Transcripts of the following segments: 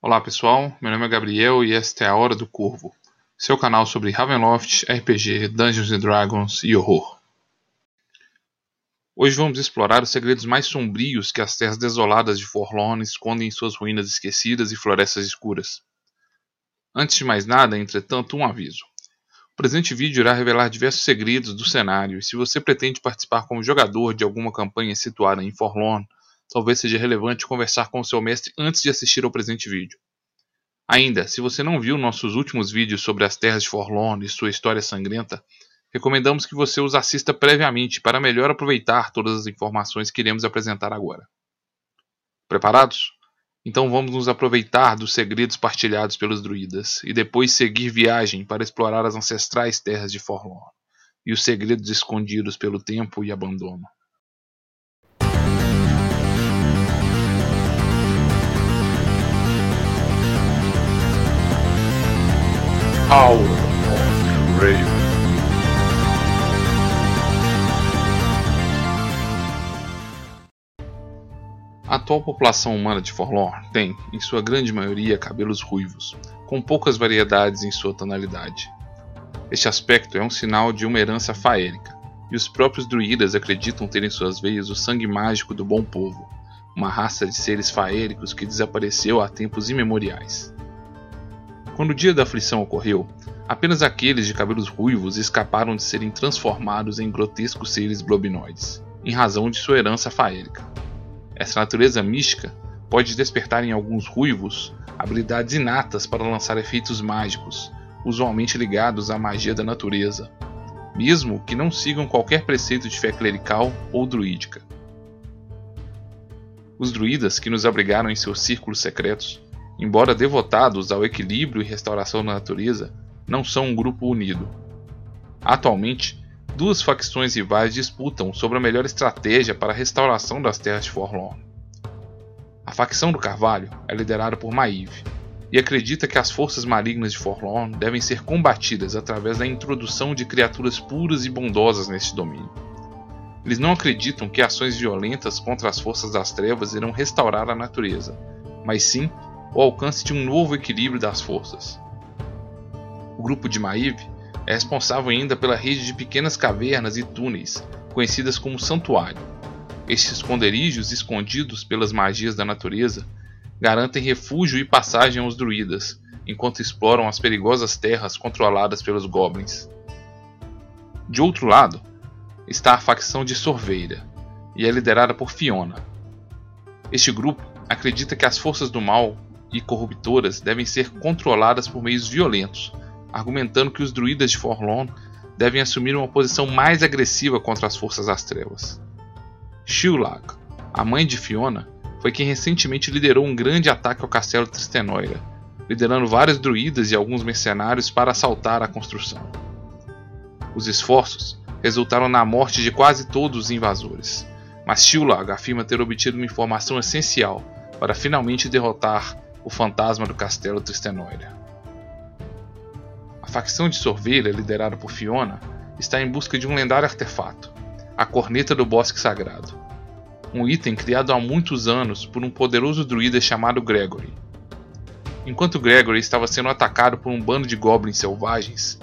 Olá pessoal, meu nome é Gabriel e esta é a Hora do Corvo, seu canal sobre Ravenloft, RPG, Dungeons Dragons e horror. Hoje vamos explorar os segredos mais sombrios que as terras desoladas de Forlorn escondem em suas ruínas esquecidas e florestas escuras. Antes de mais nada, entretanto, um aviso. O presente vídeo irá revelar diversos segredos do cenário, e se você pretende participar como jogador de alguma campanha situada em Forlorn, talvez seja relevante conversar com o seu mestre antes de assistir ao presente vídeo. Ainda, se você não viu nossos últimos vídeos sobre as terras de Forlorn e sua história sangrenta, recomendamos que você os assista previamente para melhor aproveitar todas as informações que iremos apresentar agora. Preparados? Então vamos nos aproveitar dos segredos partilhados pelos druidas e depois seguir viagem para explorar as ancestrais terras de Forlorn e os segredos escondidos pelo tempo e abandono. Hour of. A atual população humana de Forlorn tem, em sua grande maioria, cabelos ruivos, com poucas variedades em sua tonalidade. Este aspecto é um sinal de uma herança faérica, e os próprios druidas acreditam ter em suas veias o sangue mágico do bom povo, uma raça de seres faéricos que desapareceu há tempos imemoriais. Quando o dia da aflição ocorreu, apenas aqueles de cabelos ruivos escaparam de serem transformados em grotescos seres globinoides, em razão de sua herança faérica. Essa natureza mística pode despertar em alguns ruivos habilidades inatas para lançar efeitos mágicos, usualmente ligados à magia da natureza, mesmo que não sigam qualquer preceito de fé clerical ou druídica. Os druidas que nos abrigaram em seus círculos secretos embora devotados ao equilíbrio e restauração da natureza, não são um grupo unido. Atualmente, duas facções rivais disputam sobre a melhor estratégia para a restauração das terras de Forlorn. A facção do Carvalho é liderada por Maeve e acredita que as forças malignas de Forlorn devem ser combatidas através da introdução de criaturas puras e bondosas neste domínio. Eles não acreditam que ações violentas contra as forças das trevas irão restaurar a natureza, mas sim o alcance de um novo equilíbrio das forças. O grupo de Maeve é responsável ainda pela rede de pequenas cavernas e túneis, conhecidas como Santuário. Estes esconderijos escondidos pelas magias da natureza garantem refúgio e passagem aos druidas, enquanto exploram as perigosas terras controladas pelos goblins. De outro lado, está a facção de Sorveira, e é liderada por Fiona. Este grupo acredita que as forças do mal e corruptoras devem ser controladas por meios violentos, argumentando que os druidas de Forlorn devem assumir uma posição mais agressiva contra as forças das trevas. Shillag, a mãe de Fiona, foi quem recentemente liderou um grande ataque ao castelo Tristenoira, liderando vários druidas e alguns mercenários para assaltar a construção. Os esforços resultaram na morte de quase todos os invasores, mas Shillag afirma ter obtido uma informação essencial para finalmente derrotar o fantasma do castelo Tristenoira. A facção de Sorveira, liderada por Fiona, está em busca de um lendário artefato, a Corneta do Bosque Sagrado, um item criado há muitos anos por um poderoso druida chamado Gregory. Enquanto Gregory estava sendo atacado por um bando de goblins selvagens,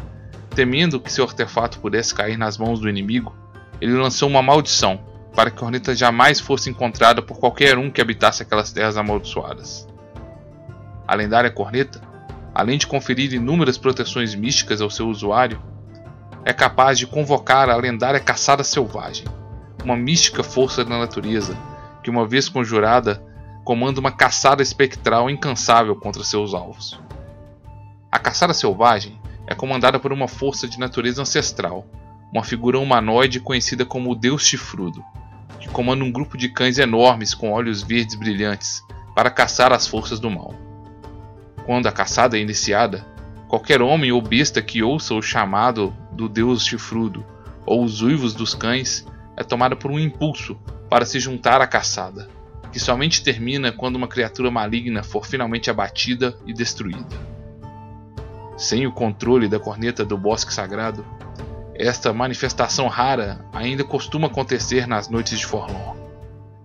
temendo que seu artefato pudesse cair nas mãos do inimigo, ele lançou uma maldição para que a corneta jamais fosse encontrada por qualquer um que habitasse aquelas terras amaldiçoadas. A lendária corneta, além de conferir inúmeras proteções místicas ao seu usuário, é capaz de convocar a lendária caçada selvagem, uma mística força da natureza que, uma vez conjurada, comanda uma caçada espectral incansável contra seus alvos. A caçada selvagem é comandada por uma força de natureza ancestral, uma figura humanoide conhecida como o Deus Chifrudo, que comanda um grupo de cães enormes com olhos verdes brilhantes para caçar as forças do mal. Quando a caçada é iniciada, qualquer homem ou besta que ouça o chamado do deus chifrudo ou os uivos dos cães é tomada por um impulso para se juntar à caçada, que somente termina quando uma criatura maligna for finalmente abatida e destruída. Sem o controle da corneta do bosque sagrado, esta manifestação rara ainda costuma acontecer nas noites de Forlorn,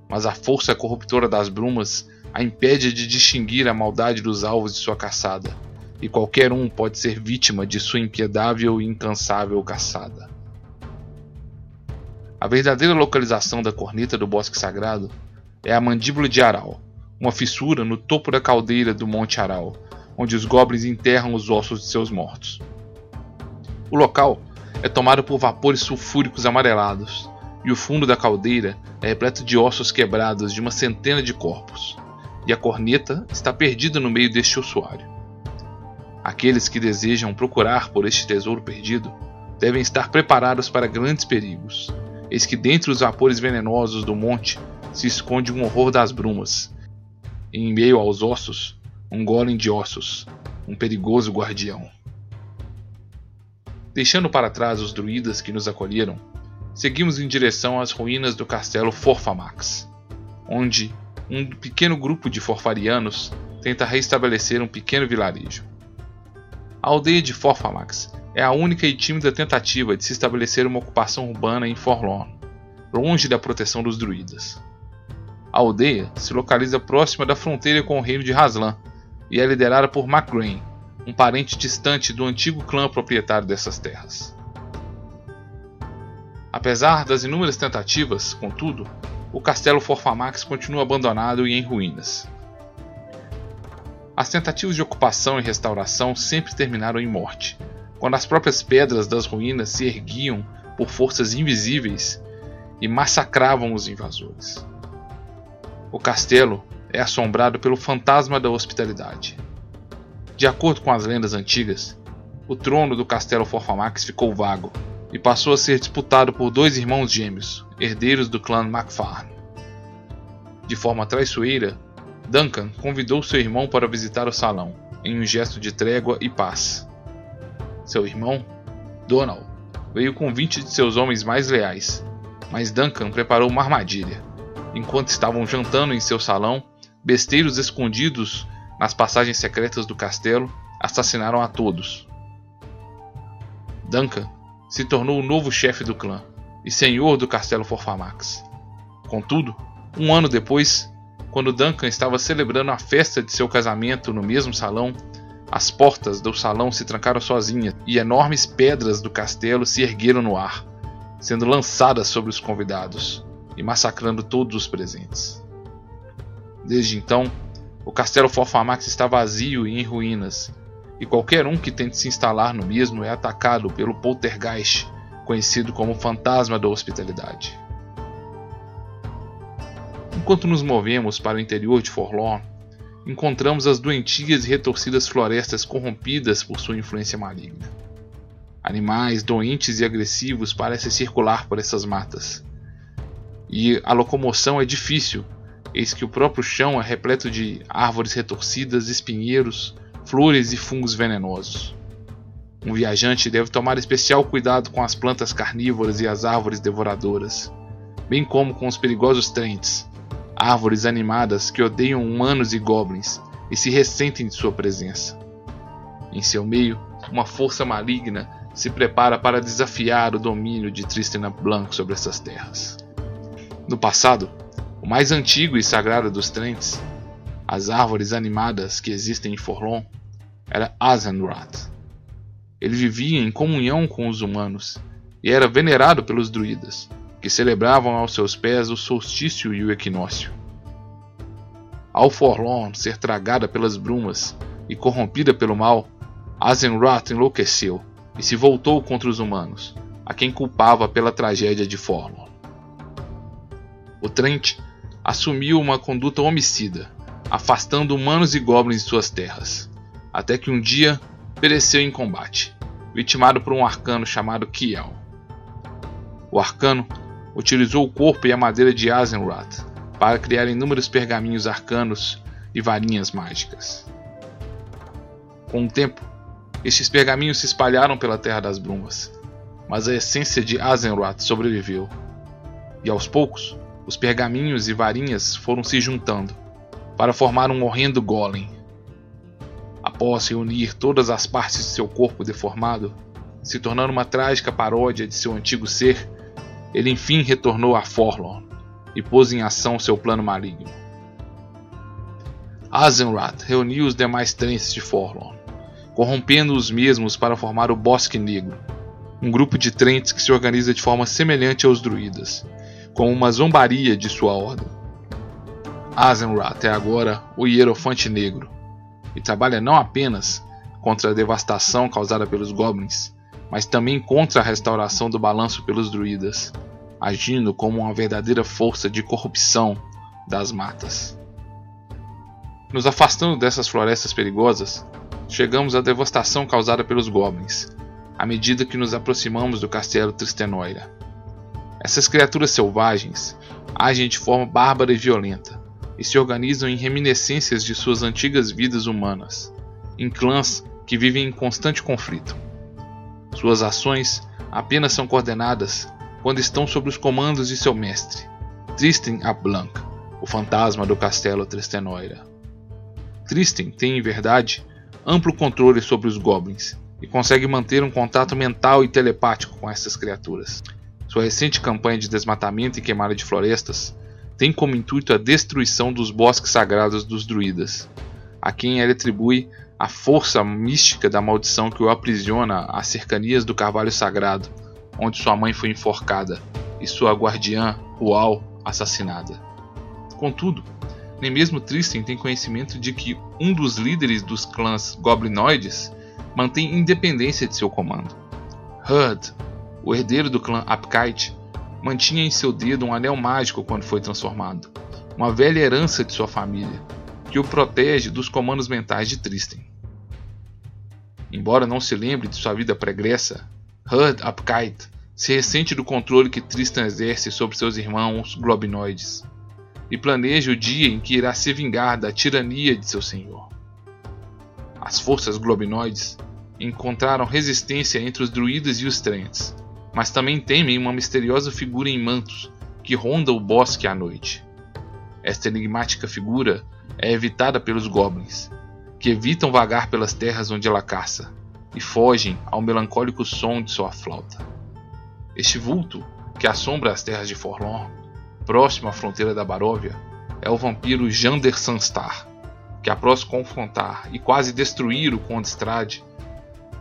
mas a força corruptora das brumas a impede de distinguir a maldade dos alvos de sua caçada, e qualquer um pode ser vítima de sua impiedável e incansável caçada. A verdadeira localização da corneta do Bosque Sagrado é a Mandíbula de Aral, uma fissura no topo da caldeira do Monte Aral, onde os goblins enterram os ossos de seus mortos. O local é tomado por vapores sulfúricos amarelados, e o fundo da caldeira é repleto de ossos quebrados de uma centena de corpos, e a corneta está perdida no meio deste ossuário. Aqueles que desejam procurar por este tesouro perdido devem estar preparados para grandes perigos. Eis que dentre os vapores venenosos do monte se esconde um horror das brumas, e em meio aos ossos, um golem de ossos, um perigoso guardião. Deixando para trás os druidas que nos acolheram, seguimos em direção às ruínas do castelo Forfamax, onde um pequeno grupo de forfarianos tenta restabelecer um pequeno vilarejo. A aldeia de Forfamax é a única e tímida tentativa de se estabelecer uma ocupação urbana em Forlorn, longe da proteção dos druidas. A aldeia se localiza próxima da fronteira com o reino de Haslan e é liderada por Macrain, um parente distante do antigo clã proprietário dessas terras. Apesar das inúmeras tentativas, contudo, o castelo Forfamax continua abandonado e em ruínas. As tentativas de ocupação e restauração sempre terminaram em morte, quando as próprias pedras das ruínas se erguiam por forças invisíveis e massacravam os invasores. O castelo é assombrado pelo fantasma da hospitalidade. De acordo com as lendas antigas, o trono do castelo Forfamax ficou vago e passou a ser disputado por dois irmãos gêmeos, herdeiros do clã MacFarlane. De forma traiçoeira, Duncan convidou seu irmão para visitar o salão, em um gesto de trégua e paz. Seu irmão, Donald, veio com 20 de seus homens mais leais, mas Duncan preparou uma armadilha. Enquanto estavam jantando em seu salão, besteiros escondidos nas passagens secretas do castelo assassinaram a todos. Duncan se tornou o novo chefe do clã e senhor do castelo Forfamax. Contudo, um ano depois, quando Duncan estava celebrando a festa de seu casamento no mesmo salão, as portas do salão se trancaram sozinhas e enormes pedras do castelo se ergueram no ar, sendo lançadas sobre os convidados e massacrando todos os presentes. Desde então, o castelo Forfamax está vazio e em ruínas, e qualquer um que tente se instalar no mesmo é atacado pelo poltergeist, conhecido como fantasma da hospitalidade. Enquanto nos movemos para o interior de Forlorn, encontramos as doentias e retorcidas florestas corrompidas por sua influência maligna. Animais doentes e agressivos parecem circular por essas matas, e a locomoção é difícil Eis que o próprio chão é repleto de árvores retorcidas, espinheiros, flores e fungos venenosos. Um viajante deve tomar especial cuidado com as plantas carnívoras e as árvores devoradoras, bem como com os perigosos trentes, árvores animadas que odeiam humanos e goblins e se ressentem de sua presença. Em seu meio, uma força maligna se prepara para desafiar o domínio de Tristan Blanc sobre essas terras. No passado, o mais antigo e sagrado dos trentes, as árvores animadas que existem em Forlon, era Azenrath. Ele vivia em comunhão com os humanos e era venerado pelos druidas, que celebravam aos seus pés o solstício e o equinócio. Ao Forlorn ser tragada pelas brumas e corrompida pelo mal, Azenrath enlouqueceu e se voltou contra os humanos, a quem culpava pela tragédia de Forlorn. O Trent assumiu uma conduta homicida, afastando humanos e goblins de suas terras, até que um dia pereceu em combate, vitimado por um arcano chamado Kiel. O arcano utilizou o corpo e a madeira de Azenrath para criar inúmeros pergaminhos arcanos e varinhas mágicas. Com o tempo, estes pergaminhos se espalharam pela Terra das Brumas, mas a essência de Azenrath sobreviveu, e aos poucos os pergaminhos e varinhas foram se juntando para formar um horrendo golem. Após reunir todas as partes de seu corpo deformado, se tornando uma trágica paródia de seu antigo ser, ele enfim retornou a Forlorn e pôs em ação seu plano maligno. Azenrath reuniu os demais trens de Forlorn, corrompendo os mesmos para formar o Bosque Negro, um grupo de trentes que se organiza de forma semelhante aos druidas, como uma zombaria de sua ordem. Azenrath é agora o Hierofante Negro, e trabalha não apenas contra a devastação causada pelos goblins, mas também contra a restauração do balanço pelos druidas, agindo como uma verdadeira força de corrupção das matas. Nos afastando dessas florestas perigosas, chegamos à devastação causada pelos goblins, à medida que nos aproximamos do castelo Tristenoira. Essas criaturas selvagens agem de forma bárbara e violenta, e se organizam em reminiscências de suas antigas vidas humanas, em clãs que vivem em constante conflito. Suas ações apenas são coordenadas quando estão sob os comandos de seu mestre, Tristan Ablanc, o fantasma do castelo Tristenoira. Tristan tem, em verdade, amplo controle sobre os goblins e consegue manter um contato mental e telepático com essas criaturas. Sua recente campanha de desmatamento e queimada de florestas tem como intuito a destruição dos bosques sagrados dos druidas, a quem ele atribui a força mística da maldição que o aprisiona às cercanias do carvalho sagrado, onde sua mãe foi enforcada e sua guardiã, Rual, assassinada. Contudo, nem mesmo Tristan tem conhecimento de que um dos líderes dos clãs goblinoides mantém independência de seu comando. Hud, o herdeiro do clã Apkite, mantinha em seu dedo um anel mágico quando foi transformado, uma velha herança de sua família, que o protege dos comandos mentais de Tristan. Embora não se lembre de sua vida pregressa, Hud Apkite se ressente do controle que Tristan exerce sobre seus irmãos globinoides e planeja o dia em que irá se vingar da tirania de seu senhor. As forças globinoides encontraram resistência entre os druidas e os trentes, mas também temem uma misteriosa figura em mantos que ronda o bosque à noite. Esta enigmática figura é evitada pelos goblins, que evitam vagar pelas terras onde ela caça e fogem ao melancólico som de sua flauta. Este vulto, que assombra as terras de Forlorn, próximo à fronteira da Baróvia, é o vampiro Jander Sanstar, que após confrontar e quase destruir o Conde Strade,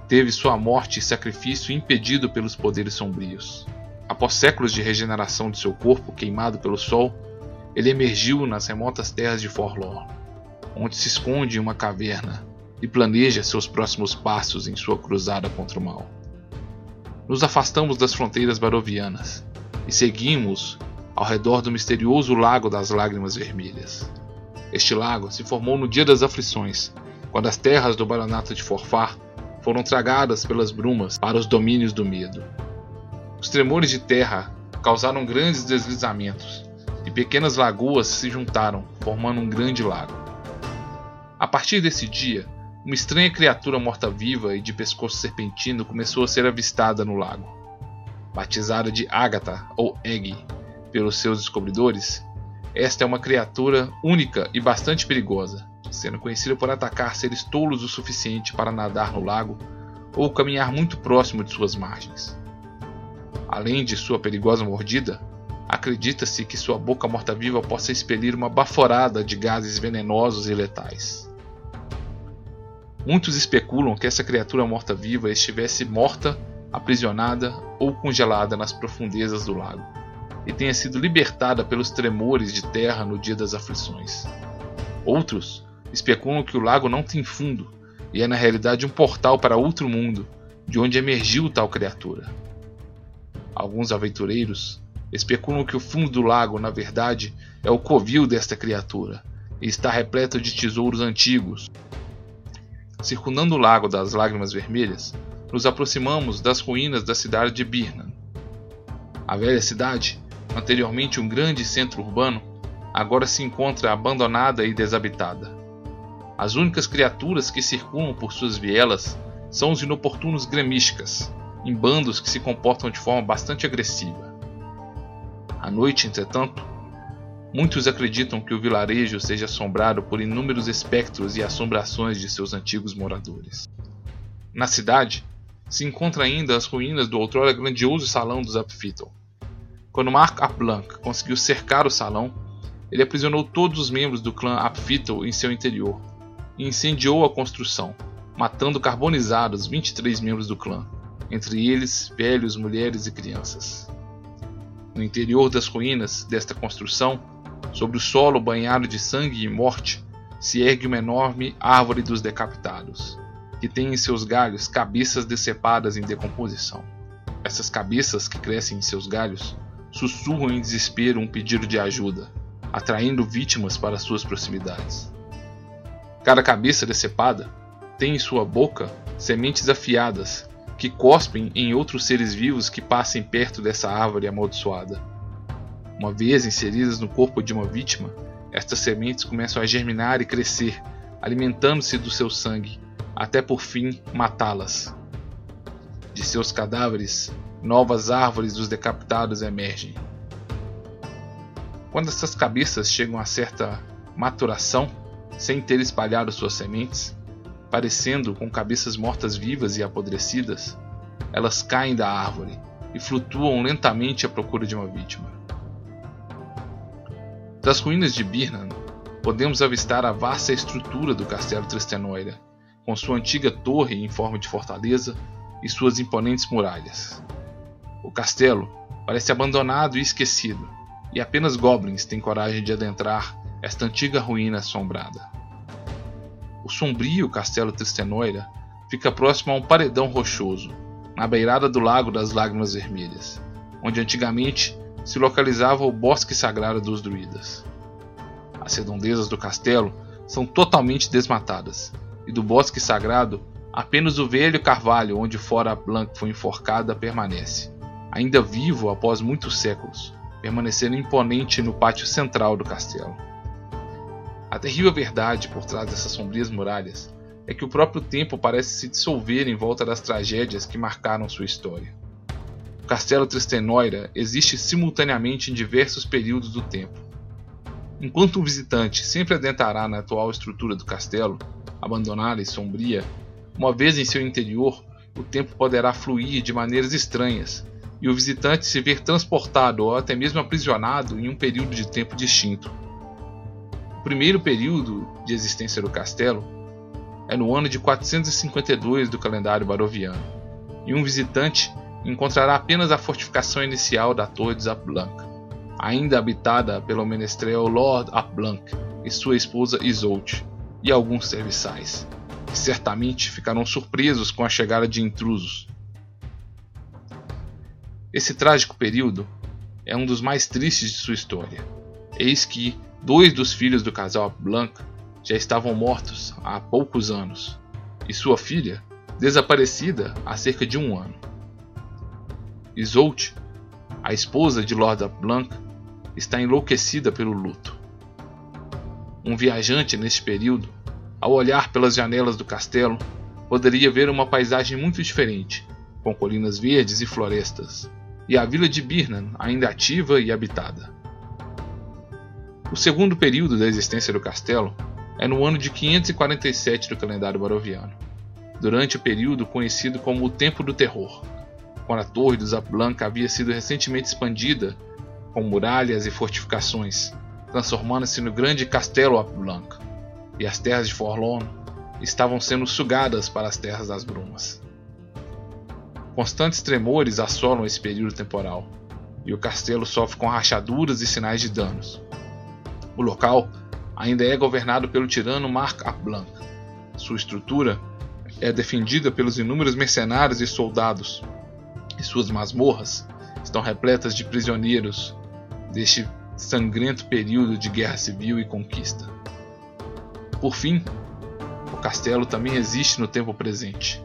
teve sua morte e sacrifício impedido pelos poderes sombrios. Após séculos de regeneração de seu corpo queimado pelo sol, ele emergiu nas remotas terras de Forlorn, onde se esconde em uma caverna e planeja seus próximos passos em sua cruzada contra o mal. Nos afastamos das fronteiras barovianas e seguimos ao redor do misterioso Lago das Lágrimas Vermelhas. Este lago se formou no Dia das Aflições, quando as terras do Baronato de Forfar foram tragadas pelas brumas para os domínios do medo. Os tremores de terra causaram grandes deslizamentos e pequenas lagoas se juntaram, formando um grande lago. A partir desse dia, uma estranha criatura morta-viva e de pescoço serpentino começou a ser avistada no lago. Batizada de Agatha ou Egg, pelos seus descobridores, esta é uma criatura única e bastante perigosa, sendo conhecida por atacar seres tolos o suficiente para nadar no lago ou caminhar muito próximo de suas margens. Além de sua perigosa mordida, acredita-se que sua boca morta-viva possa expelir uma baforada de gases venenosos e letais. Muitos especulam que essa criatura morta-viva estivesse morta, aprisionada ou congelada nas profundezas do lago e tenha sido libertada pelos tremores de terra no dia das aflições. Outros especulam que o lago não tem fundo e é na realidade um portal para outro mundo, de onde emergiu tal criatura. Alguns aventureiros especulam que o fundo do lago, na verdade, é o covil desta criatura e está repleto de tesouros antigos. Circundando o lago das Lágrimas Vermelhas, nos aproximamos das ruínas da cidade de Birnan. A velha cidade anteriormente um grande centro urbano, agora se encontra abandonada e desabitada. As únicas criaturas que circulam por suas vielas são os inoportunos gremísticas, em bandos que se comportam de forma bastante agressiva. À noite, entretanto, muitos acreditam que o vilarejo seja assombrado por inúmeros espectros e assombrações de seus antigos moradores. Na cidade, se encontram ainda as ruínas do outrora grandioso salão dos Apfittel, quando Marc Aplanc conseguiu cercar o salão, ele aprisionou todos os membros do clã Apfittel em seu interior e incendiou a construção, matando carbonizados 23 membros do clã, entre eles velhos, mulheres e crianças. No interior das ruínas desta construção, sobre o solo banhado de sangue e morte, se ergue uma enorme árvore dos decapitados, que tem em seus galhos cabeças decepadas em decomposição. Essas cabeças que crescem em seus galhos sussurram em desespero um pedido de ajuda, atraindo vítimas para suas proximidades. Cada cabeça decepada tem em sua boca sementes afiadas que cospem em outros seres vivos que passem perto dessa árvore amaldiçoada. Uma vez inseridas no corpo de uma vítima, estas sementes começam a germinar e crescer, alimentando-se do seu sangue, até por fim matá-las. De seus cadáveres, novas árvores dos decapitados emergem. Quando essas cabeças chegam a certa maturação, sem ter espalhado suas sementes, parecendo com cabeças mortas vivas e apodrecidas, elas caem da árvore e flutuam lentamente à procura de uma vítima. Das ruínas de Birnan, podemos avistar a vasta estrutura do castelo Tristenoira, com sua antiga torre em forma de fortaleza e suas imponentes muralhas. O castelo parece abandonado e esquecido, e apenas goblins têm coragem de adentrar esta antiga ruína assombrada. O sombrio castelo Tristenoira fica próximo a um paredão rochoso, na beirada do Lago das Lágrimas Vermelhas, onde antigamente se localizava o Bosque Sagrado dos Druidas. As redondezas do castelo são totalmente desmatadas, e do Bosque Sagrado apenas o velho carvalho onde fora Blanc foi enforcada permanece, ainda vivo após muitos séculos, permanecendo imponente no pátio central do castelo. A terrível verdade por trás dessas sombrias muralhas é que o próprio tempo parece se dissolver em volta das tragédias que marcaram sua história. O castelo Tristenoira existe simultaneamente em diversos períodos do tempo. Enquanto um visitante sempre adentrará na atual estrutura do castelo, abandonada e sombria, uma vez em seu interior, o tempo poderá fluir de maneiras estranhas e o visitante se ver transportado ou até mesmo aprisionado em um período de tempo distinto. O primeiro período de existência do castelo é no ano de 452 do calendário baroviano, e um visitante encontrará apenas a fortificação inicial da Torre de Zapblanc, ainda habitada pelo menestrel Lord Apblanc e sua esposa Isolde, e alguns serviçais, que certamente ficarão surpresos com a chegada de intrusos. Esse trágico período é um dos mais tristes de sua história. Eis que, Dois dos filhos do casal Blanc já estavam mortos há poucos anos, e sua filha desaparecida há cerca de um ano. Isolde, a esposa de Lord Blanc, está enlouquecida pelo luto. Um viajante neste período, ao olhar pelas janelas do castelo, poderia ver uma paisagem muito diferente, com colinas verdes e florestas, e a vila de Birnan ainda ativa e habitada. O segundo período da existência do castelo é no ano de 547 do calendário baroviano, durante o período conhecido como o Tempo do Terror, quando a Torre dos Zapblanca havia sido recentemente expandida com muralhas e fortificações, transformando-se no grande Castelo Apblanc, e as terras de Forlorn estavam sendo sugadas para as terras das brumas. Constantes tremores assolam esse período temporal, e o castelo sofre com rachaduras e sinais de danos. O local ainda é governado pelo tirano Marc Blanc. Sua estrutura é defendida pelos inúmeros mercenários e soldados, e suas masmorras estão repletas de prisioneiros deste sangrento período de guerra civil e conquista. Por fim, o castelo também existe no tempo presente,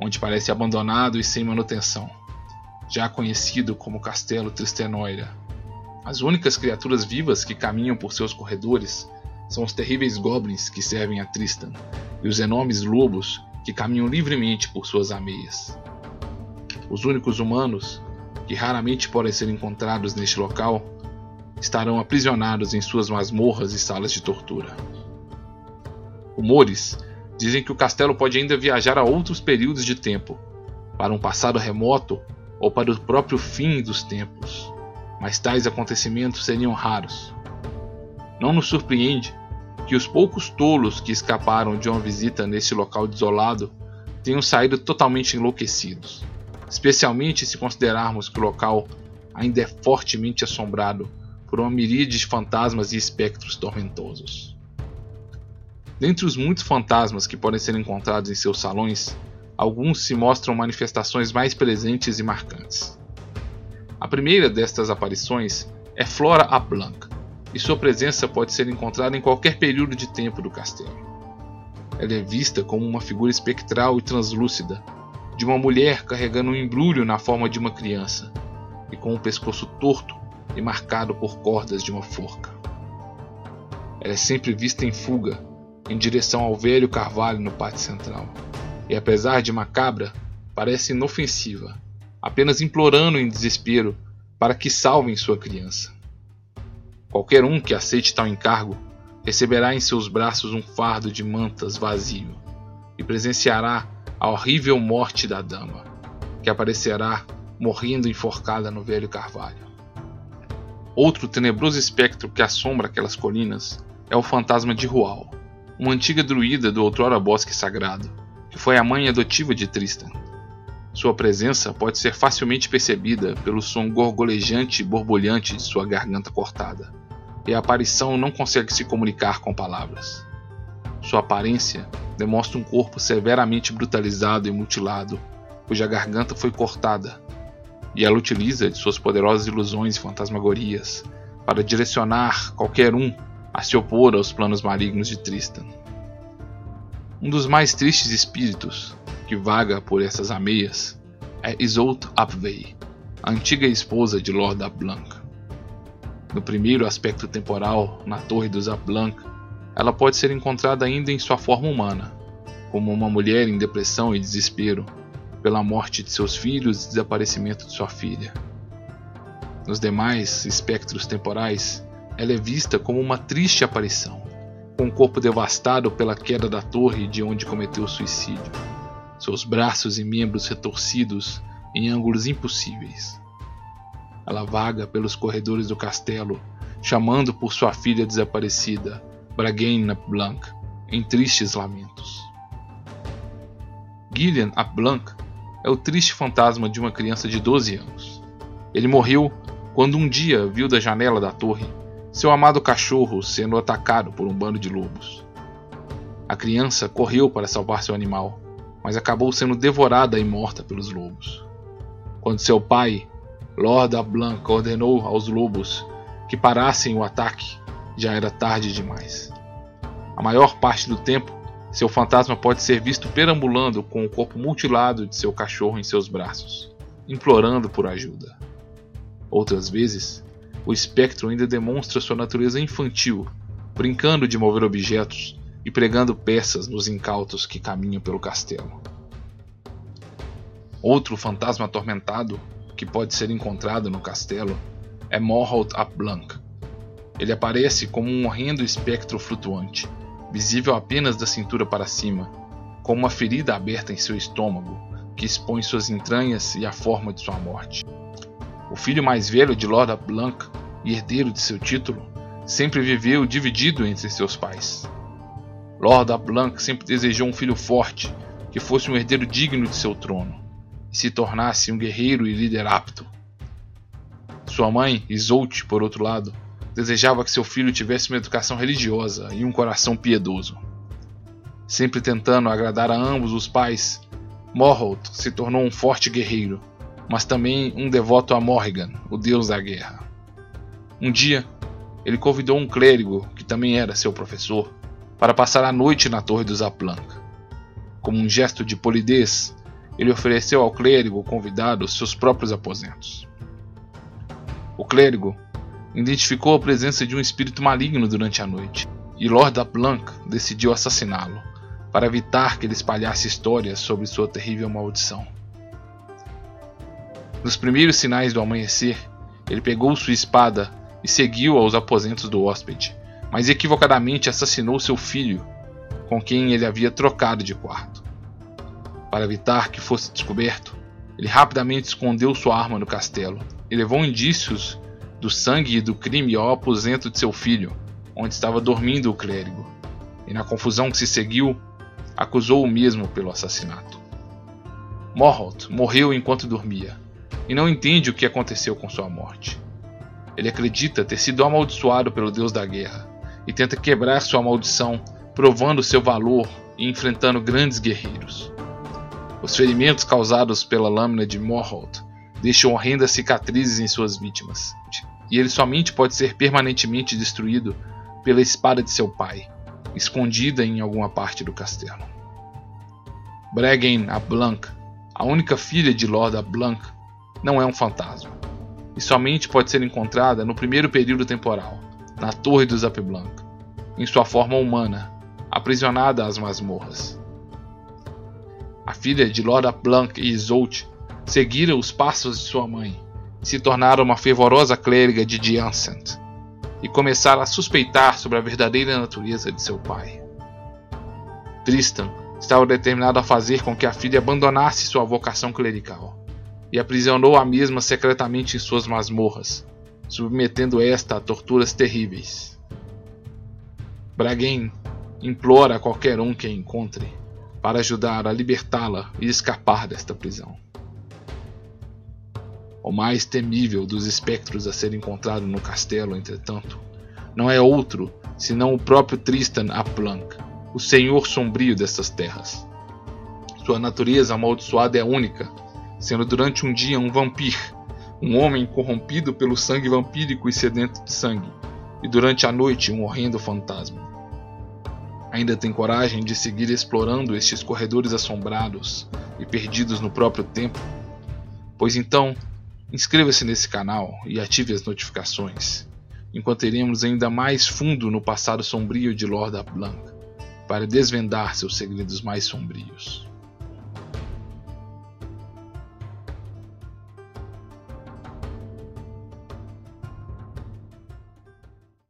onde parece abandonado e sem manutenção, já conhecido como Castelo Tristenoira. As únicas criaturas vivas que caminham por seus corredores são os terríveis goblins que servem a Tristan e os enormes lobos que caminham livremente por suas ameias. Os únicos humanos, que raramente podem ser encontrados neste local, estarão aprisionados em suas masmorras e salas de tortura. Rumores dizem que o castelo pode ainda viajar a outros períodos de tempo, para um passado remoto ou para o próprio fim dos tempos mas tais acontecimentos seriam raros. não nos surpreende que os poucos tolos que escaparam de uma visita neste local desolado tenham saído totalmente enlouquecidos, especialmente se considerarmos que o local ainda é fortemente assombrado por uma miríade de fantasmas e espectros tormentosos. Dentre os muitos fantasmas que podem ser encontrados em seus salões, alguns se mostram manifestações mais presentes e marcantes. A primeira destas aparições é Flora a Blanca, e sua presença pode ser encontrada em qualquer período de tempo do castelo. Ela é vista como uma figura espectral e translúcida, de uma mulher carregando um embrulho na forma de uma criança, e com o pescoço torto e marcado por cordas de uma forca. Ela é sempre vista em fuga, em direção ao velho carvalho no pátio central, e apesar de macabra, parece inofensiva, apenas implorando em desespero para que salvem sua criança. Qualquer um que aceite tal encargo receberá em seus braços um fardo de mantas vazio e presenciará a horrível morte da dama, que aparecerá morrendo enforcada no velho carvalho. Outro tenebroso espectro que assombra aquelas colinas é o fantasma de Rual, uma antiga druida do outrora bosque sagrado, que foi a mãe adotiva de Tristan. Sua presença pode ser facilmente percebida pelo som gorgolejante e borbulhante de sua garganta cortada, e a aparição não consegue se comunicar com palavras. Sua aparência demonstra um corpo severamente brutalizado e mutilado, cuja garganta foi cortada, e ela utiliza de suas poderosas ilusões e fantasmagorias para direcionar qualquer um a se opor aos planos malignos de Tristan. Um dos mais tristes espíritos que vaga por essas ameias é Isolde Apvey, a antiga esposa de Lord Blanc. No primeiro aspecto temporal, na Torre dos Blanc, ela pode ser encontrada ainda em sua forma humana, como uma mulher em depressão e desespero pela morte de seus filhos e desaparecimento de sua filha. Nos demais espectros temporais, ela é vista como uma triste aparição, com o corpo devastado pela queda da torre de onde cometeu o suicídio, seus braços e membros retorcidos em ângulos impossíveis. Ela vaga pelos corredores do castelo, chamando por sua filha desaparecida, Bragaine Blanc, em tristes lamentos. Gillian ap Blanc é o triste fantasma de uma criança de 12 anos. Ele morreu quando um dia viu da janela da torre seu amado cachorro sendo atacado por um bando de lobos. A criança correu para salvar seu animal, mas acabou sendo devorada e morta pelos lobos. Quando seu pai, Lord Blanc, ordenou aos lobos que parassem o ataque, já era tarde demais. A maior parte do tempo, seu fantasma pode ser visto perambulando com o corpo mutilado de seu cachorro em seus braços, implorando por ajuda. Outras vezes, o espectro ainda demonstra sua natureza infantil, brincando de mover objetos e pregando peças nos incautos que caminham pelo castelo. Outro fantasma atormentado que pode ser encontrado no castelo é Morholt ap Blanc. Ele aparece como um horrendo espectro flutuante, visível apenas da cintura para cima, com uma ferida aberta em seu estômago, que expõe suas entranhas e a forma de sua morte. O filho mais velho de Lord Blanc e herdeiro de seu título sempre viveu dividido entre seus pais. Lord Blanc sempre desejou um filho forte, que fosse um herdeiro digno de seu trono e se tornasse um guerreiro e líder apto. Sua mãe, Isolde, por outro lado, desejava que seu filho tivesse uma educação religiosa e um coração piedoso. Sempre tentando agradar a ambos os pais, Morholt se tornou um forte guerreiro, mas também um devoto a Morrigan, o deus da guerra. Um dia, ele convidou um clérigo, que também era seu professor, para passar a noite na torre dos Zaplank. Como um gesto de polidez, ele ofereceu ao clérigo convidado seus próprios aposentos. O clérigo identificou a presença de um espírito maligno durante a noite, e Lord Blanc decidiu assassiná-lo, para evitar que ele espalhasse histórias sobre sua terrível maldição. Nos primeiros sinais do amanhecer, ele pegou sua espada e seguiu aos aposentos do hóspede, mas equivocadamente assassinou seu filho, com quem ele havia trocado de quarto. Para evitar que fosse descoberto, ele rapidamente escondeu sua arma no castelo e levou indícios do sangue e do crime ao aposento de seu filho, onde estava dormindo o clérigo, e na confusão que se seguiu, acusou o mesmo pelo assassinato. Morholt morreu enquanto dormia, e não entende o que aconteceu com sua morte. Ele acredita ter sido amaldiçoado pelo deus da guerra, e tenta quebrar sua maldição, provando seu valor e enfrentando grandes guerreiros. Os ferimentos causados pela lâmina de Morholt deixam horrendas cicatrizes em suas vítimas, e ele somente pode ser permanentemente destruído pela espada de seu pai, escondida em alguma parte do castelo. Bregen a Blanc, a única filha de Lord Blanc, não é um fantasma, e somente pode ser encontrada no primeiro período temporal, na Torre dos Blanc, em sua forma humana, aprisionada às masmorras. A filha de Lord Blanc e Isolde seguiram os passos de sua mãe se tornaram uma fervorosa clériga de Diancent e começaram a suspeitar sobre a verdadeira natureza de seu pai. Tristan estava determinado a fazer com que a filha abandonasse sua vocação clerical e aprisionou a mesma secretamente em suas masmorras, submetendo esta a torturas terríveis. Bragen implora a qualquer um que a encontre para ajudar a libertá-la e escapar desta prisão. O mais temível dos espectros a ser encontrado no castelo, entretanto, não é outro senão o próprio Tristan Aplank, o senhor sombrio destas terras. Sua natureza amaldiçoada é única, sendo durante um dia um vampiro, um homem corrompido pelo sangue vampírico e sedento de sangue, e durante a noite um horrendo fantasma. Ainda tem coragem de seguir explorando estes corredores assombrados e perdidos no próprio tempo? Pois então, inscreva-se nesse canal e ative as notificações, enquanto iremos ainda mais fundo no passado sombrio de Lord Blanc, para desvendar seus segredos mais sombrios.